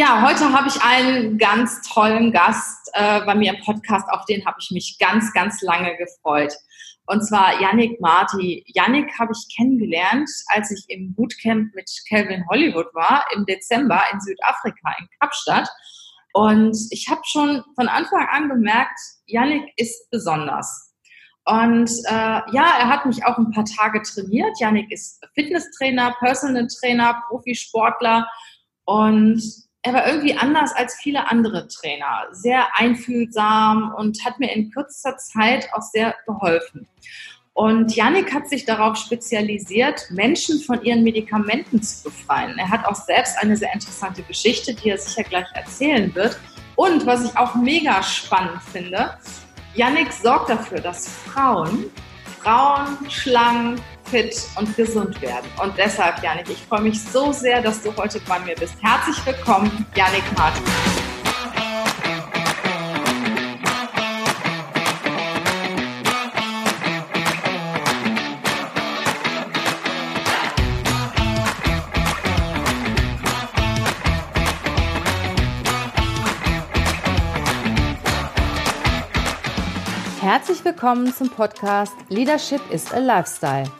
Ja, heute habe ich einen ganz tollen Gast äh, bei mir im Podcast, auf den habe ich mich ganz, ganz lange gefreut. Und zwar Yannick Marti. Yannick habe ich kennengelernt, als ich im Bootcamp mit Calvin Hollywood war, im Dezember in Südafrika, in Kapstadt. Und ich habe schon von Anfang an gemerkt, Yannick ist besonders. Und äh, ja, er hat mich auch ein paar Tage trainiert. Yannick ist Fitnesstrainer, Personal Trainer, Profisportler. Und er war irgendwie anders als viele andere Trainer, sehr einfühlsam und hat mir in kürzester Zeit auch sehr geholfen. Und Yannick hat sich darauf spezialisiert, Menschen von ihren Medikamenten zu befreien. Er hat auch selbst eine sehr interessante Geschichte, die er sicher gleich erzählen wird. Und was ich auch mega spannend finde, Yannick sorgt dafür, dass Frauen, Frauen schlank, fit und gesund werden. Und deshalb, Janik, ich freue mich so sehr, dass du heute bei mir bist. Herzlich willkommen, Janik Martin. Herzlich willkommen zum Podcast Leadership is a Lifestyle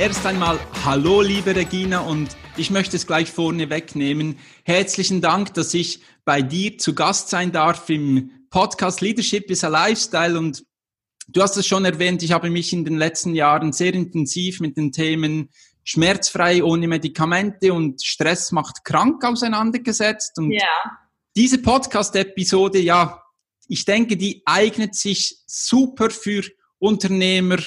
Erst einmal Hallo, liebe Regina, und ich möchte es gleich vorne wegnehmen. Herzlichen Dank, dass ich bei dir zu Gast sein darf im Podcast Leadership is a Lifestyle. Und du hast es schon erwähnt, ich habe mich in den letzten Jahren sehr intensiv mit den Themen schmerzfrei, ohne Medikamente und Stress macht krank auseinandergesetzt. Und ja. diese Podcast-Episode, ja, ich denke, die eignet sich super für Unternehmer,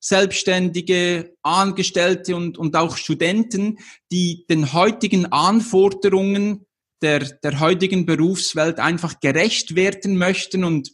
Selbstständige, Angestellte und, und auch Studenten, die den heutigen Anforderungen der, der heutigen Berufswelt einfach gerecht werden möchten. Und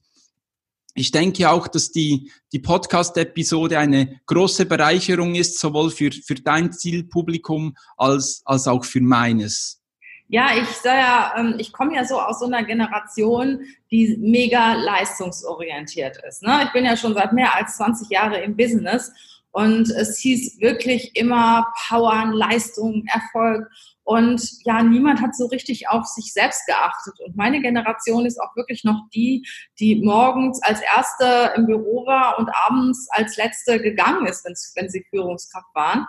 ich denke auch, dass die, die Podcast-Episode eine große Bereicherung ist, sowohl für, für dein Zielpublikum als, als auch für meines. Ja, ich sag ja, ähm, ich komme ja so aus so einer Generation, die mega leistungsorientiert ist. Ne? Ich bin ja schon seit mehr als 20 Jahren im Business und es hieß wirklich immer Power, Leistung, Erfolg. Und ja, niemand hat so richtig auf sich selbst geachtet. Und meine Generation ist auch wirklich noch die, die morgens als Erste im Büro war und abends als Letzte gegangen ist, wenn sie Führungskraft waren.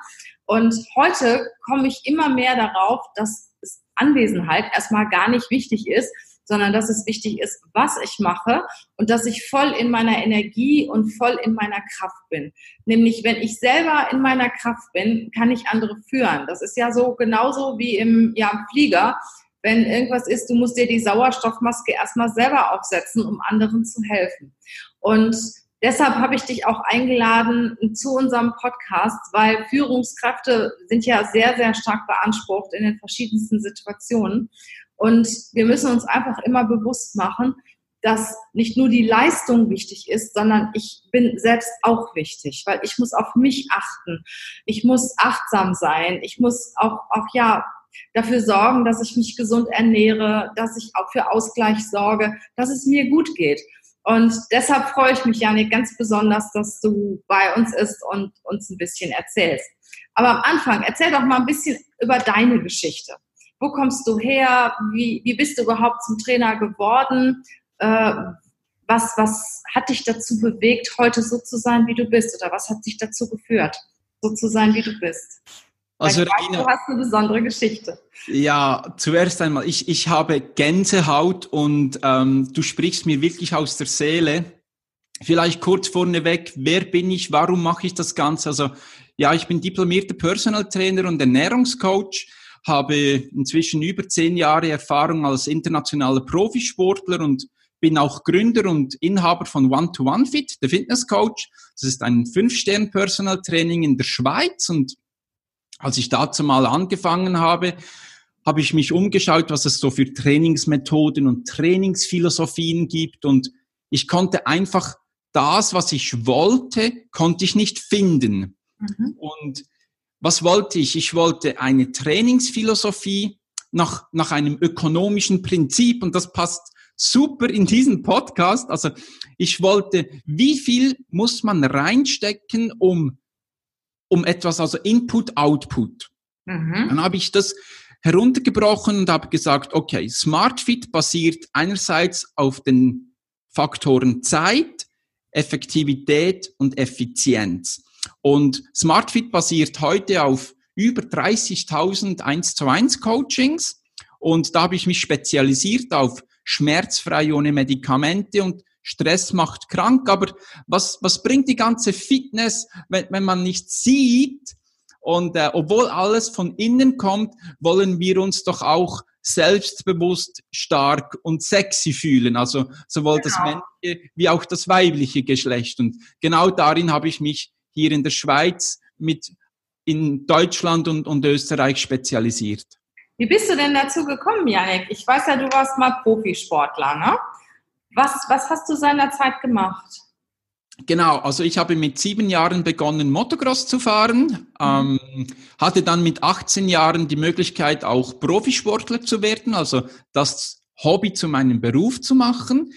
Und heute komme ich immer mehr darauf, dass Anwesenheit erstmal gar nicht wichtig ist, sondern dass es wichtig ist, was ich mache und dass ich voll in meiner Energie und voll in meiner Kraft bin. Nämlich, wenn ich selber in meiner Kraft bin, kann ich andere führen. Das ist ja so genauso wie im, ja, im Flieger. Wenn irgendwas ist, du musst dir die Sauerstoffmaske erstmal selber aufsetzen, um anderen zu helfen. Und Deshalb habe ich dich auch eingeladen zu unserem Podcast, weil Führungskräfte sind ja sehr, sehr stark beansprucht in den verschiedensten Situationen. Und wir müssen uns einfach immer bewusst machen, dass nicht nur die Leistung wichtig ist, sondern ich bin selbst auch wichtig, weil ich muss auf mich achten. Ich muss achtsam sein. Ich muss auch, auch ja, dafür sorgen, dass ich mich gesund ernähre, dass ich auch für Ausgleich sorge, dass es mir gut geht. Und deshalb freue ich mich, Janik, ganz besonders, dass du bei uns bist und uns ein bisschen erzählst. Aber am Anfang, erzähl doch mal ein bisschen über deine Geschichte. Wo kommst du her? Wie, wie bist du überhaupt zum Trainer geworden? Äh, was, was hat dich dazu bewegt, heute so zu sein, wie du bist? Oder was hat dich dazu geführt, so zu sein, wie du bist? Also Regina, du hast eine besondere Geschichte. Ja, zuerst einmal, ich, ich habe Gänsehaut und ähm, du sprichst mir wirklich aus der Seele. Vielleicht kurz vorneweg, wer bin ich, warum mache ich das Ganze? Also ja, ich bin diplomierter Personal Trainer und Ernährungscoach, habe inzwischen über zehn Jahre Erfahrung als internationaler Profisportler und bin auch Gründer und Inhaber von One-to-One-Fit, der Fitnesscoach. Das ist ein Fünf-Stern-Personal Training in der Schweiz und als ich dazu mal angefangen habe, habe ich mich umgeschaut, was es so für Trainingsmethoden und Trainingsphilosophien gibt und ich konnte einfach das, was ich wollte, konnte ich nicht finden. Mhm. Und was wollte ich? Ich wollte eine Trainingsphilosophie nach, nach einem ökonomischen Prinzip und das passt super in diesen Podcast. Also ich wollte, wie viel muss man reinstecken, um, um etwas, also Input, Output. Mhm. Dann habe ich das heruntergebrochen und habe gesagt, okay, SmartFit basiert einerseits auf den Faktoren Zeit, Effektivität und Effizienz. Und SmartFit basiert heute auf über 30.000 1 zu 1 Coachings und da habe ich mich spezialisiert auf schmerzfrei ohne Medikamente und Stress macht krank. Aber was, was bringt die ganze Fitness, wenn, wenn man nicht sieht, und äh, obwohl alles von innen kommt, wollen wir uns doch auch selbstbewusst, stark und sexy fühlen. Also sowohl genau. das männliche wie auch das weibliche Geschlecht. Und genau darin habe ich mich hier in der Schweiz mit in Deutschland und, und Österreich spezialisiert. Wie bist du denn dazu gekommen, Janik? Ich weiß ja, du warst mal Profisportler, ne? Was, was hast du seinerzeit gemacht? Genau, also ich habe mit sieben Jahren begonnen, Motocross zu fahren, ähm, hatte dann mit 18 Jahren die Möglichkeit, auch Profisportler zu werden, also das Hobby zu meinem Beruf zu machen.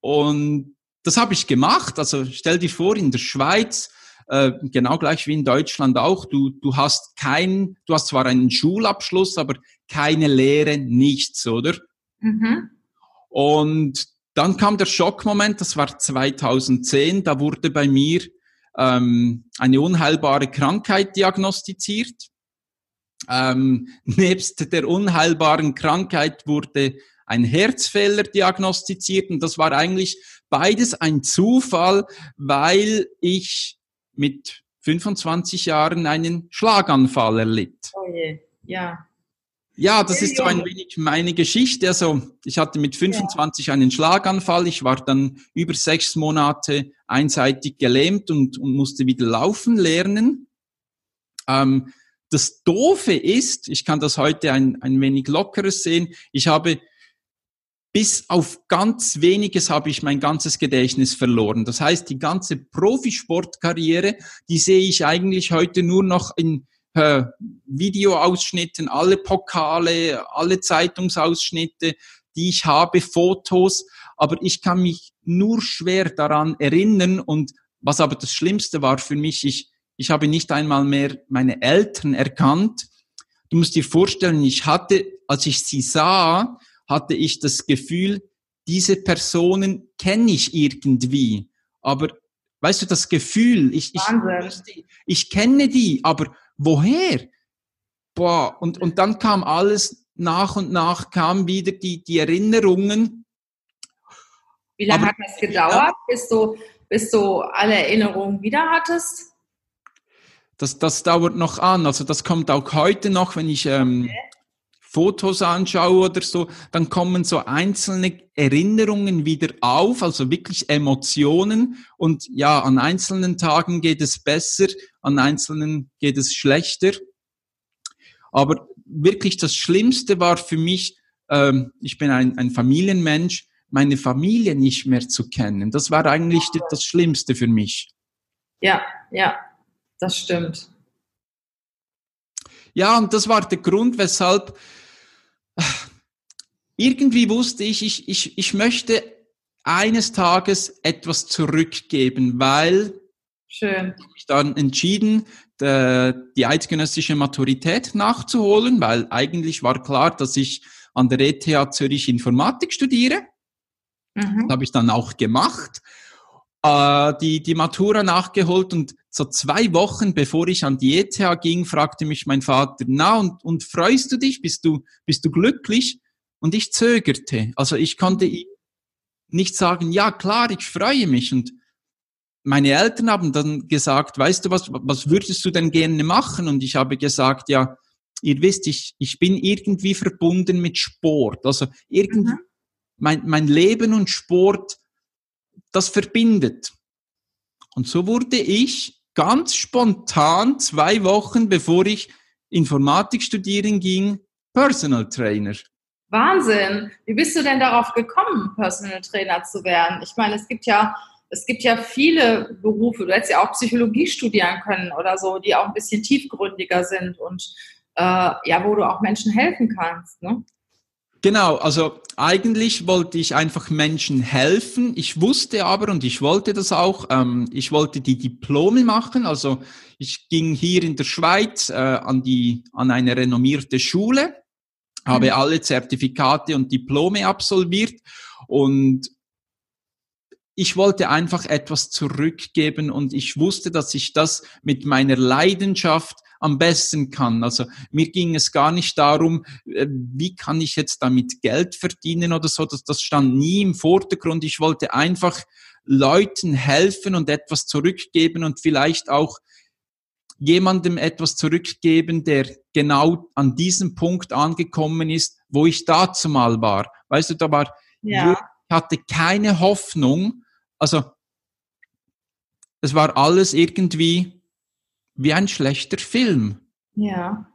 Und das habe ich gemacht. Also stell dir vor, in der Schweiz, äh, genau gleich wie in Deutschland auch, du, du hast kein, du hast zwar einen Schulabschluss, aber keine Lehre, nichts, oder? Mhm. Und dann kam der Schockmoment, das war 2010, da wurde bei mir ähm, eine unheilbare Krankheit diagnostiziert. Ähm, nebst der unheilbaren Krankheit wurde ein Herzfehler diagnostiziert und das war eigentlich beides ein Zufall, weil ich mit 25 Jahren einen Schlaganfall erlitt. Oh je, ja. Ja, das ist so ein wenig meine Geschichte. Also ich hatte mit 25 ja. einen Schlaganfall. Ich war dann über sechs Monate einseitig gelähmt und, und musste wieder laufen lernen. Ähm, das Doofe ist, ich kann das heute ein, ein wenig lockeres sehen, ich habe bis auf ganz weniges habe ich mein ganzes Gedächtnis verloren. Das heißt, die ganze Profisportkarriere, die sehe ich eigentlich heute nur noch in äh, Videoausschnitten, alle Pokale, alle Zeitungsausschnitte, die ich habe, Fotos, aber ich kann mich nur schwer daran erinnern und was aber das Schlimmste war für mich, ich, ich habe nicht einmal mehr meine Eltern erkannt. Du musst dir vorstellen, ich hatte, als ich sie sah, hatte ich das Gefühl, diese Personen kenne ich irgendwie. Aber weißt du, das Gefühl, ich, ich, ich kenne die, aber woher? Boah, und, und dann kam alles nach und nach, kamen wieder die, die Erinnerungen. Wie lange Aber, hat das gedauert, ja, bis, du, bis du alle Erinnerungen wieder hattest? Das, das dauert noch an. Also das kommt auch heute noch, wenn ich ähm, okay. Fotos anschaue oder so, dann kommen so einzelne Erinnerungen wieder auf, also wirklich Emotionen. Und ja, an einzelnen Tagen geht es besser, an einzelnen geht es schlechter. Aber wirklich das Schlimmste war für mich, ähm, ich bin ein, ein Familienmensch, meine Familie nicht mehr zu kennen. Das war eigentlich das Schlimmste für mich. Ja, ja, das stimmt. Ja, und das war der Grund, weshalb irgendwie wusste ich, ich, ich, ich möchte eines Tages etwas zurückgeben, weil Schön. ich mich dann entschieden, die eidgenössische Maturität nachzuholen, weil eigentlich war klar, dass ich an der ETH Zürich Informatik studiere. Mhm. Das habe ich dann auch gemacht, äh, die, die Matura nachgeholt und so zwei Wochen bevor ich an die ETH ging, fragte mich mein Vater, na und, und freust du dich? Bist du, bist du glücklich? Und ich zögerte. Also ich konnte ihm nicht sagen, ja klar, ich freue mich. Und meine Eltern haben dann gesagt, weißt du was, was würdest du denn gerne machen? Und ich habe gesagt, ja, ihr wisst, ich, ich bin irgendwie verbunden mit Sport. Also irgendwie, mhm. mein, mein Leben und Sport, das verbindet. Und so wurde ich ganz spontan zwei Wochen bevor ich Informatik studieren ging, Personal Trainer. Wahnsinn. Wie bist du denn darauf gekommen, Personal Trainer zu werden? Ich meine, es gibt ja, es gibt ja viele Berufe, du hättest ja auch Psychologie studieren können oder so, die auch ein bisschen tiefgründiger sind und äh, ja, wo du auch Menschen helfen kannst. Ne? Genau, also eigentlich wollte ich einfach Menschen helfen. Ich wusste aber und ich wollte das auch, ähm, ich wollte die Diplome machen. Also ich ging hier in der Schweiz äh, an, die, an eine renommierte Schule, habe mhm. alle Zertifikate und Diplome absolviert und ich wollte einfach etwas zurückgeben und ich wusste, dass ich das mit meiner Leidenschaft am besten kann. Also mir ging es gar nicht darum, äh, wie kann ich jetzt damit Geld verdienen oder so. Das, das stand nie im Vordergrund. Ich wollte einfach Leuten helfen und etwas zurückgeben und vielleicht auch jemandem etwas zurückgeben, der genau an diesem Punkt angekommen ist, wo ich dazu mal war. Weißt du, da war, ja. ich hatte keine Hoffnung. Also, es war alles irgendwie wie ein schlechter Film. Ja.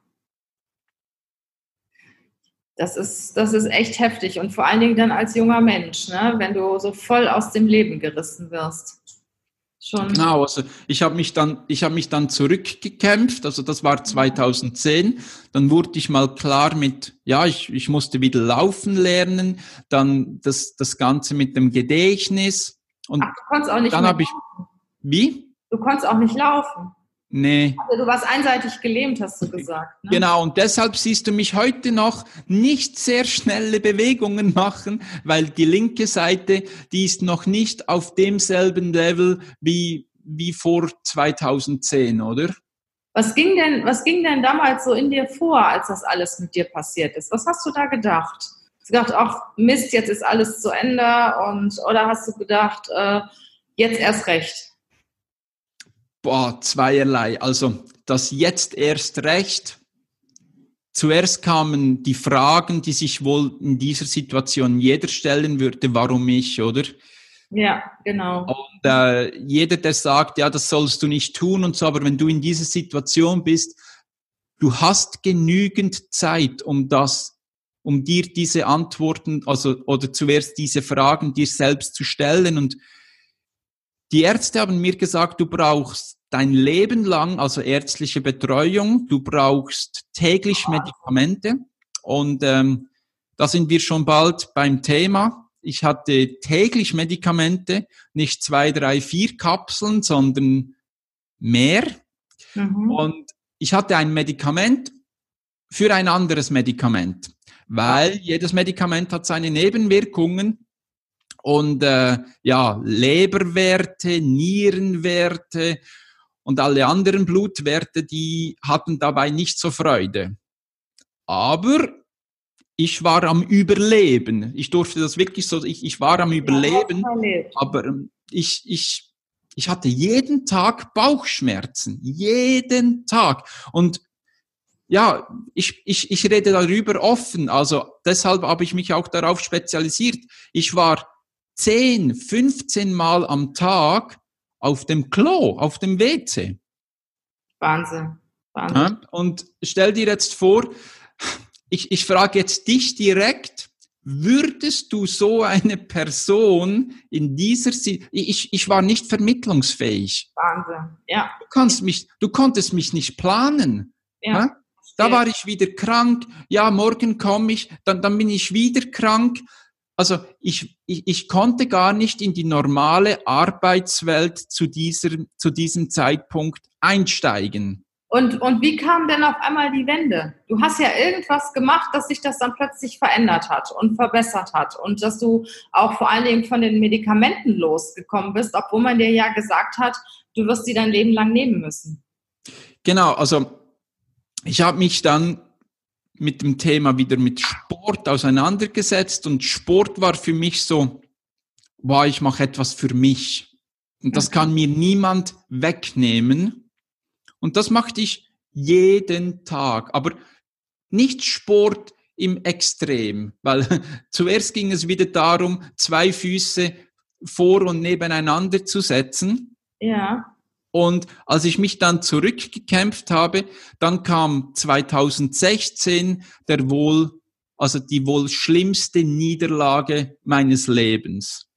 Das ist, das ist echt heftig und vor allen Dingen dann als junger Mensch, ne? wenn du so voll aus dem Leben gerissen wirst. Schon. Genau, also ich habe mich dann, ich habe mich dann zurückgekämpft, also das war 2010. Dann wurde ich mal klar mit, ja, ich, ich musste wieder laufen lernen, dann das, das Ganze mit dem Gedächtnis und Ach, du konntest auch nicht dann habe ich, wie? Du konntest auch nicht laufen. Nee. Also du warst einseitig gelähmt, hast du gesagt. Ne? Genau, und deshalb siehst du mich heute noch nicht sehr schnelle Bewegungen machen, weil die linke Seite, die ist noch nicht auf demselben Level wie, wie vor 2010, oder? Was ging denn, was ging denn damals so in dir vor, als das alles mit dir passiert ist? Was hast du da gedacht? Hast du gedacht, ach Mist, jetzt ist alles zu Ende und oder hast du gedacht, äh, jetzt erst recht? Boah, zweierlei. Also das jetzt erst recht. Zuerst kamen die Fragen, die sich wohl in dieser Situation jeder stellen würde, warum ich, oder? Ja, genau. Und äh, jeder, der sagt, ja, das sollst du nicht tun und so, aber wenn du in dieser Situation bist, du hast genügend Zeit, um das, um dir diese Antworten, also oder zuerst diese Fragen dir selbst zu stellen. Und die Ärzte haben mir gesagt, du brauchst dein Leben lang, also ärztliche Betreuung, du brauchst täglich Medikamente und ähm, da sind wir schon bald beim Thema. Ich hatte täglich Medikamente, nicht zwei, drei, vier Kapseln, sondern mehr. Mhm. Und ich hatte ein Medikament für ein anderes Medikament, weil jedes Medikament hat seine Nebenwirkungen und äh, ja, Leberwerte, Nierenwerte und alle anderen Blutwerte, die hatten dabei nicht so Freude. Aber ich war am Überleben. Ich durfte das wirklich so, ich, ich war am Überleben, ja, aber ähm, ich, ich, ich hatte jeden Tag Bauchschmerzen, jeden Tag. Und ja, ich, ich, ich rede darüber offen, also deshalb habe ich mich auch darauf spezialisiert. Ich war 10, 15 Mal am Tag auf dem Klo, auf dem WC. Wahnsinn. Wahnsinn. Ja, und stell dir jetzt vor, ich, ich frage jetzt dich direkt, würdest du so eine Person in dieser Si ich, ich war nicht vermittlungsfähig. Wahnsinn, ja. Du kannst mich, du konntest mich nicht planen. Ja. ja? Da war ich wieder krank, ja, morgen komme ich, dann, dann bin ich wieder krank, also ich, ich, ich konnte gar nicht in die normale Arbeitswelt zu, dieser, zu diesem Zeitpunkt einsteigen. Und, und wie kam denn auf einmal die Wende? Du hast ja irgendwas gemacht, dass sich das dann plötzlich verändert hat und verbessert hat und dass du auch vor allen Dingen von den Medikamenten losgekommen bist, obwohl man dir ja gesagt hat, du wirst sie dein Leben lang nehmen müssen. Genau, also ich habe mich dann mit dem Thema wieder mit Sport auseinandergesetzt und Sport war für mich so, wow, ich mache etwas für mich. Und das kann mir niemand wegnehmen. Und das machte ich jeden Tag. Aber nicht Sport im Extrem, weil zuerst ging es wieder darum, zwei Füße vor und nebeneinander zu setzen. Ja. Und als ich mich dann zurückgekämpft habe, dann kam 2016 der wohl, also die wohl schlimmste Niederlage meines Lebens.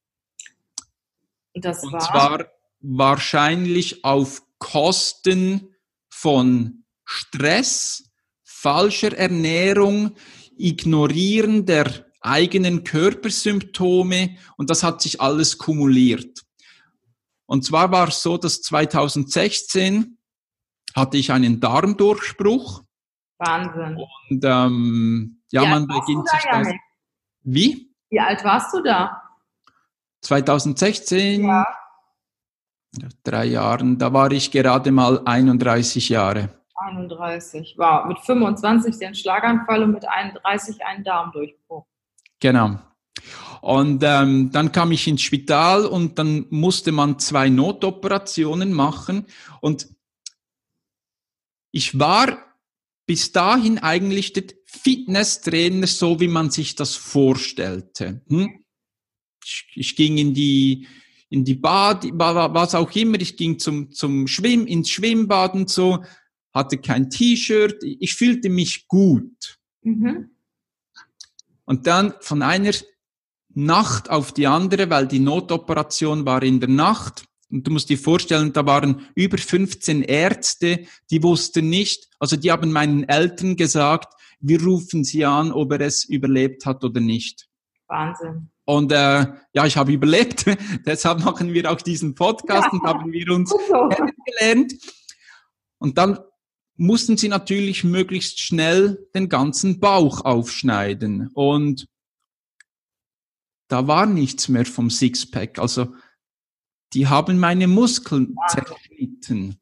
Das war? Und zwar wahrscheinlich auf Kosten von Stress, falscher Ernährung, Ignorieren der eigenen Körpersymptome und das hat sich alles kumuliert. Und zwar war es so, dass 2016 hatte ich einen Darmdurchbruch. Wahnsinn. Und ähm, ja, man beginnt sich das. Wie? Wie alt warst du da? 2016. Ja. Drei Jahren, da war ich gerade mal 31 Jahre. 31, wow. Mit 25 den Schlaganfall und mit 31 einen Darmdurchbruch. Genau. Und ähm, dann kam ich ins Spital und dann musste man zwei Notoperationen machen. Und ich war bis dahin eigentlich der Fitnesstrainer, so wie man sich das vorstellte. Hm? Ich, ich, ging in die in die Bad, was auch immer. Ich ging zum zum Schwimm ins Schwimmbad und so, hatte kein T-Shirt. Ich fühlte mich gut. Mhm. Und dann von einer Nacht auf die andere, weil die Notoperation war in der Nacht. Und du musst dir vorstellen, da waren über 15 Ärzte, die wussten nicht, also die haben meinen Eltern gesagt, wir rufen sie an, ob er es überlebt hat oder nicht. Wahnsinn. Und äh, ja, ich habe überlebt. Deshalb machen wir auch diesen Podcast ja. und haben wir uns kennengelernt. Und dann mussten sie natürlich möglichst schnell den ganzen Bauch aufschneiden. Und da war nichts mehr vom Sixpack. Also die haben meine Muskeln zerschnitten.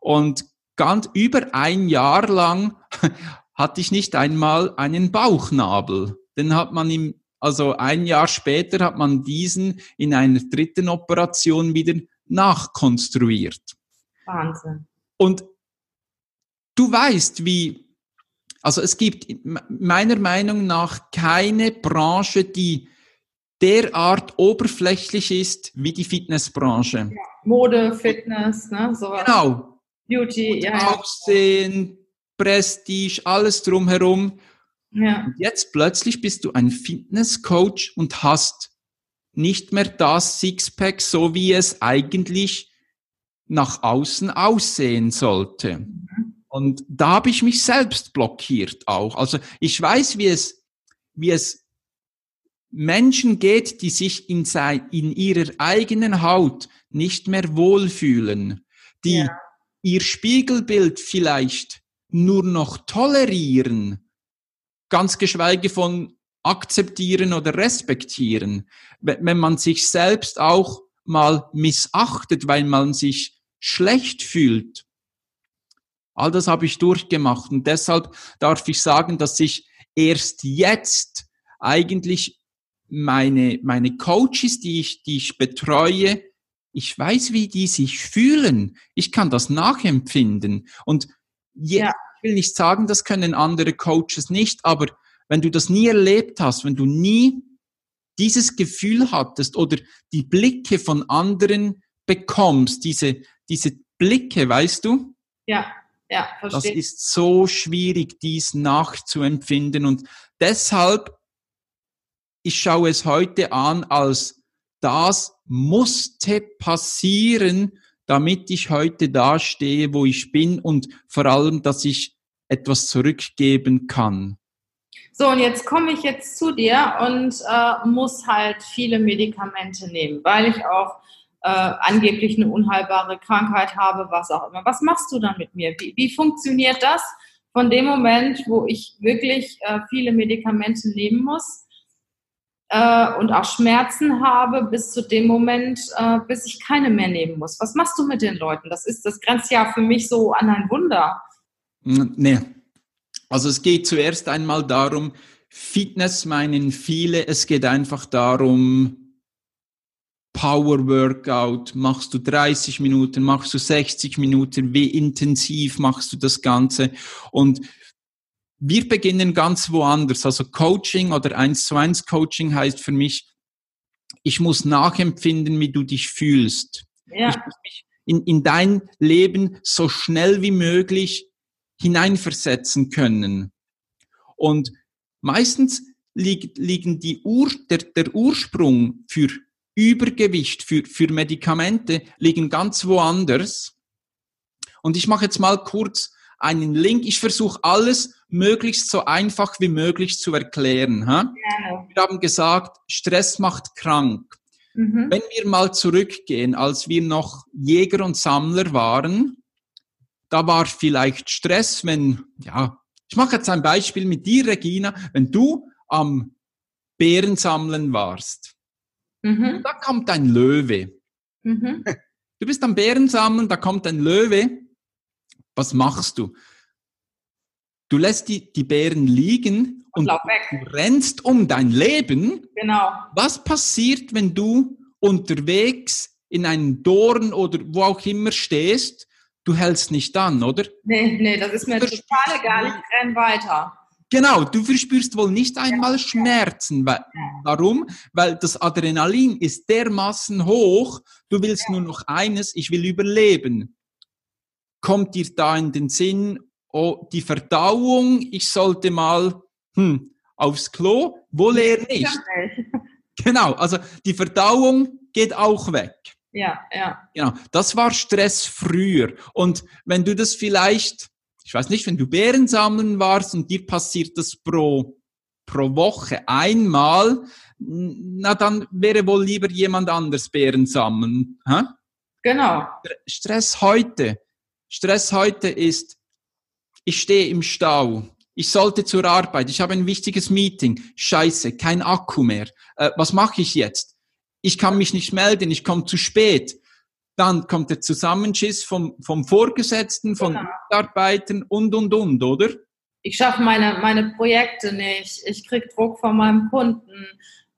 Und ganz über ein Jahr lang hatte ich nicht einmal einen Bauchnabel. Den hat man im, also ein Jahr später hat man diesen in einer dritten Operation wieder nachkonstruiert. Wahnsinn. Und du weißt, wie, also es gibt meiner Meinung nach keine Branche, die derart oberflächlich ist wie die Fitnessbranche. Ja, Mode, Fitness, ne, sowas. Genau. Beauty, ja. Aussehen, Prestige, alles drumherum. Ja. Und jetzt plötzlich bist du ein Fitnesscoach und hast nicht mehr das Sixpack, so wie es eigentlich nach außen aussehen sollte. Mhm. Und da habe ich mich selbst blockiert auch. Also ich weiß, wie es, wie es Menschen geht, die sich in, sein, in ihrer eigenen Haut nicht mehr wohlfühlen, die ja. ihr Spiegelbild vielleicht nur noch tolerieren, ganz geschweige von akzeptieren oder respektieren, wenn man sich selbst auch mal missachtet, weil man sich schlecht fühlt. All das habe ich durchgemacht und deshalb darf ich sagen, dass ich erst jetzt eigentlich meine, meine Coaches, die ich, die ich betreue, ich weiß, wie die sich fühlen. Ich kann das nachempfinden. Und je, ja. ich will nicht sagen, das können andere Coaches nicht, aber wenn du das nie erlebt hast, wenn du nie dieses Gefühl hattest oder die Blicke von anderen bekommst, diese, diese Blicke, weißt du? Ja, ja, verstehe. Das ist so schwierig, dies nachzuempfinden und deshalb ich schaue es heute an als das musste passieren, damit ich heute dastehe, wo ich bin und vor allem, dass ich etwas zurückgeben kann. So, und jetzt komme ich jetzt zu dir und äh, muss halt viele Medikamente nehmen, weil ich auch äh, angeblich eine unheilbare Krankheit habe, was auch immer. Was machst du dann mit mir? Wie, wie funktioniert das von dem Moment, wo ich wirklich äh, viele Medikamente nehmen muss? Äh, und auch Schmerzen habe bis zu dem Moment, äh, bis ich keine mehr nehmen muss. Was machst du mit den Leuten? Das ist, das grenzt ja für mich so an ein Wunder. Nee. Also es geht zuerst einmal darum, Fitness meinen viele, es geht einfach darum, Power Workout, machst du 30 Minuten, machst du 60 Minuten, wie intensiv machst du das Ganze? Und wir beginnen ganz woanders. Also Coaching oder 1 zu 1 Coaching heißt für mich, ich muss nachempfinden, wie du dich fühlst. Ja. Ich, muss mich, in, in dein Leben so schnell wie möglich hineinversetzen können. Und meistens liegt, liegen die Ur, der, der Ursprung für Übergewicht, für, für Medikamente, liegen ganz woanders. Und ich mache jetzt mal kurz einen Link. Ich versuche alles möglichst so einfach wie möglich zu erklären. Ha? Ja. Wir haben gesagt, Stress macht krank. Mhm. Wenn wir mal zurückgehen, als wir noch Jäger und Sammler waren, da war vielleicht Stress, wenn, ja, ich mache jetzt ein Beispiel mit dir, Regina, wenn du am Bärensammeln warst, mhm. da kommt ein Löwe. Mhm. Du bist am Bärensammeln, da kommt ein Löwe. Was machst du? Du lässt die, die Bären liegen und, und du rennst um dein Leben. Genau. Was passiert, wenn du unterwegs in einem Dorn oder wo auch immer stehst? Du hältst nicht an, oder? Nee, nee, das ist mir total egal. Ich renn weiter. Genau, du verspürst wohl nicht einmal ja. Schmerzen. Weil, warum? Weil das Adrenalin ist dermaßen hoch, du willst ja. nur noch eines, ich will überleben. Kommt dir da in den Sinn, oh, die Verdauung, ich sollte mal hm, aufs Klo, wohl eher nicht. Genau, also die Verdauung geht auch weg. Ja, ja. Genau, das war Stress früher. Und wenn du das vielleicht, ich weiß nicht, wenn du Beeren sammeln warst und dir passiert das pro, pro Woche einmal, na dann wäre wohl lieber jemand anders Beeren sammeln. Hä? Genau. Stress heute. Stress heute ist, ich stehe im Stau. Ich sollte zur Arbeit. Ich habe ein wichtiges Meeting. Scheiße, kein Akku mehr. Äh, was mache ich jetzt? Ich kann mich nicht melden. Ich komme zu spät. Dann kommt der Zusammenschiss vom, vom Vorgesetzten, von genau. Mitarbeitern und, und, und, oder? Ich schaffe meine, meine Projekte nicht. Ich kriege Druck von meinem Kunden.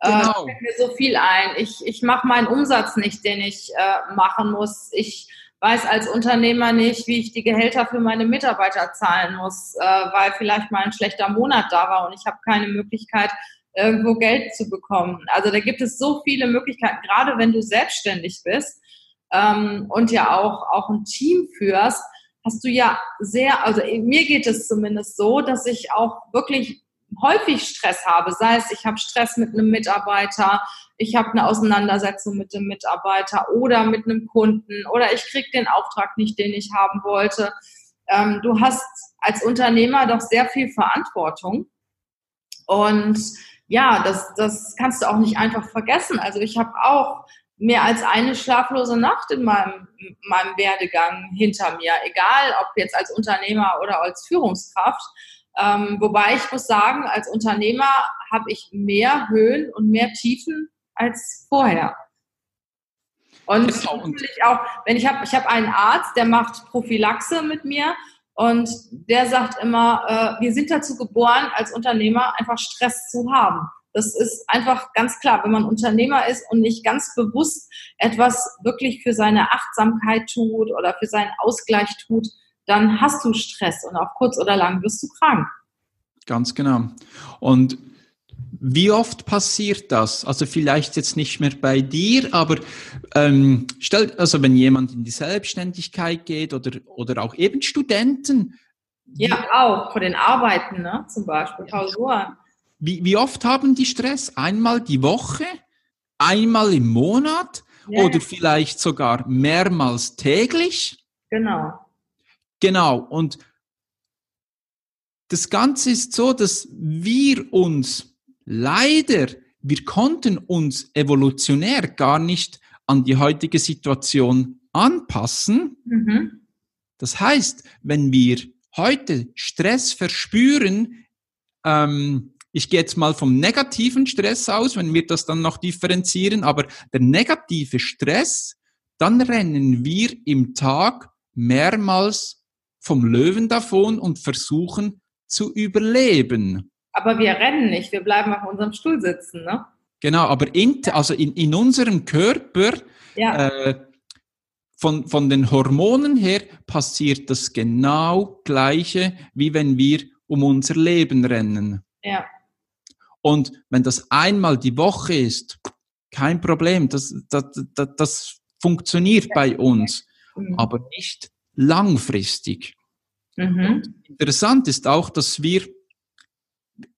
Äh, genau. Äh, ich mir so viel ein. Ich, ich mache meinen Umsatz nicht, den ich äh, machen muss. Ich weiß als Unternehmer nicht, wie ich die Gehälter für meine Mitarbeiter zahlen muss, äh, weil vielleicht mal ein schlechter Monat da war und ich habe keine Möglichkeit, irgendwo Geld zu bekommen. Also da gibt es so viele Möglichkeiten, gerade wenn du selbstständig bist ähm, und ja auch, auch ein Team führst, hast du ja sehr, also mir geht es zumindest so, dass ich auch wirklich häufig Stress habe, sei es ich habe Stress mit einem Mitarbeiter, ich habe eine Auseinandersetzung mit dem Mitarbeiter oder mit einem Kunden oder ich kriege den Auftrag nicht, den ich haben wollte. Ähm, du hast als Unternehmer doch sehr viel Verantwortung und ja, das, das kannst du auch nicht einfach vergessen. Also ich habe auch mehr als eine schlaflose Nacht in meinem, meinem Werdegang hinter mir, egal ob jetzt als Unternehmer oder als Führungskraft. Ähm, wobei ich muss sagen, als Unternehmer habe ich mehr Höhen und mehr Tiefen als vorher. Und natürlich auch, wenn ich habe, ich habe einen Arzt, der macht Prophylaxe mit mir und der sagt immer, äh, wir sind dazu geboren, als Unternehmer einfach Stress zu haben. Das ist einfach ganz klar, wenn man Unternehmer ist und nicht ganz bewusst etwas wirklich für seine Achtsamkeit tut oder für seinen Ausgleich tut, dann hast du Stress und auf kurz oder lang wirst du krank. Ganz genau. Und wie oft passiert das? Also vielleicht jetzt nicht mehr bei dir, aber ähm, stellt, also wenn jemand in die Selbstständigkeit geht oder, oder auch eben Studenten. Ja, auch vor den Arbeiten, ne? zum Beispiel Klausuren. Wie, wie oft haben die Stress? Einmal die Woche? Einmal im Monat? Ja. Oder vielleicht sogar mehrmals täglich? Genau. Genau. Und das Ganze ist so, dass wir uns leider, wir konnten uns evolutionär gar nicht an die heutige Situation anpassen. Mhm. Das heißt, wenn wir heute Stress verspüren, ähm, ich gehe jetzt mal vom negativen Stress aus, wenn wir das dann noch differenzieren, aber der negative Stress, dann rennen wir im Tag mehrmals vom Löwen davon und versuchen zu überleben. Aber wir rennen nicht, wir bleiben auf unserem Stuhl sitzen, ne? Genau, aber in, also in, in unserem Körper, ja. äh, von, von den Hormonen her, passiert das genau gleiche, wie wenn wir um unser Leben rennen. Ja. Und wenn das einmal die Woche ist, kein Problem, das, das, das, das funktioniert ja. bei uns. mhm. aber nicht langfristig. Mhm. Interessant ist auch, dass wir,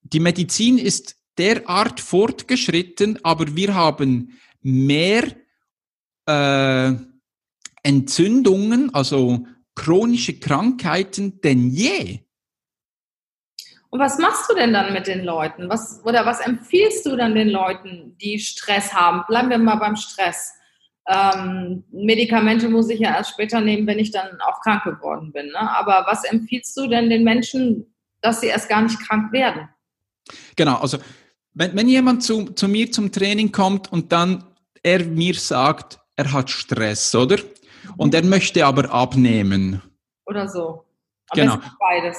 die Medizin ist derart fortgeschritten, aber wir haben mehr äh, Entzündungen, also chronische Krankheiten denn je. Und was machst du denn dann mit den Leuten? Was, oder was empfiehlst du dann den Leuten, die Stress haben? Bleiben wir mal beim Stress. Ähm, Medikamente muss ich ja erst später nehmen, wenn ich dann auch krank geworden bin. Ne? Aber was empfiehlst du denn den Menschen, dass sie erst gar nicht krank werden? Genau, also wenn, wenn jemand zu, zu mir zum Training kommt und dann er mir sagt, er hat Stress, oder? Und er möchte aber abnehmen. Oder so. Am genau. Beides.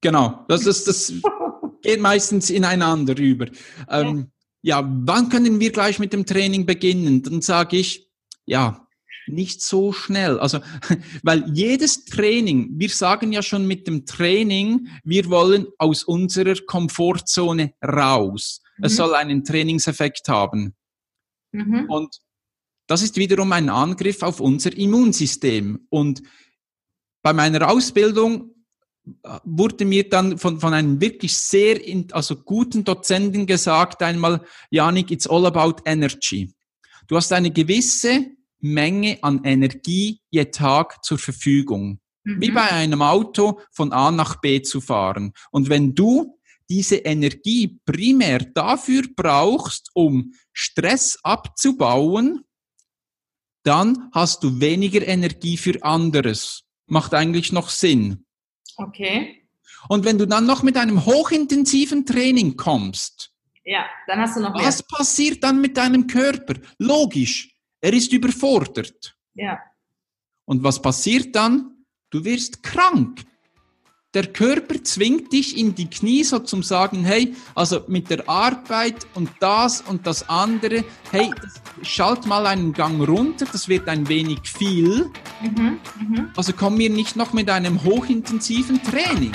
Genau, das, das, das geht meistens ineinander über. Ähm, ja. ja, wann können wir gleich mit dem Training beginnen? Dann sage ich, ja, nicht so schnell. Also, weil jedes Training, wir sagen ja schon mit dem Training, wir wollen aus unserer Komfortzone raus. Mhm. Es soll einen Trainingseffekt haben. Mhm. Und das ist wiederum ein Angriff auf unser Immunsystem. Und bei meiner Ausbildung wurde mir dann von, von einem wirklich sehr, also guten Dozenten gesagt einmal, Janik, it's all about energy. Du hast eine gewisse Menge an Energie je Tag zur Verfügung. Mhm. Wie bei einem Auto von A nach B zu fahren. Und wenn du diese Energie primär dafür brauchst, um Stress abzubauen, dann hast du weniger Energie für anderes. Macht eigentlich noch Sinn. Okay. Und wenn du dann noch mit einem hochintensiven Training kommst, ja, dann hast du noch mehr. Was passiert dann mit deinem Körper? Logisch, er ist überfordert. Ja. Und was passiert dann? Du wirst krank. Der Körper zwingt dich in die Knie, so zum sagen, hey, also mit der Arbeit und das und das andere, hey, schalt mal einen Gang runter, das wird ein wenig viel. Mhm, mh. Also komm mir nicht noch mit einem hochintensiven Training.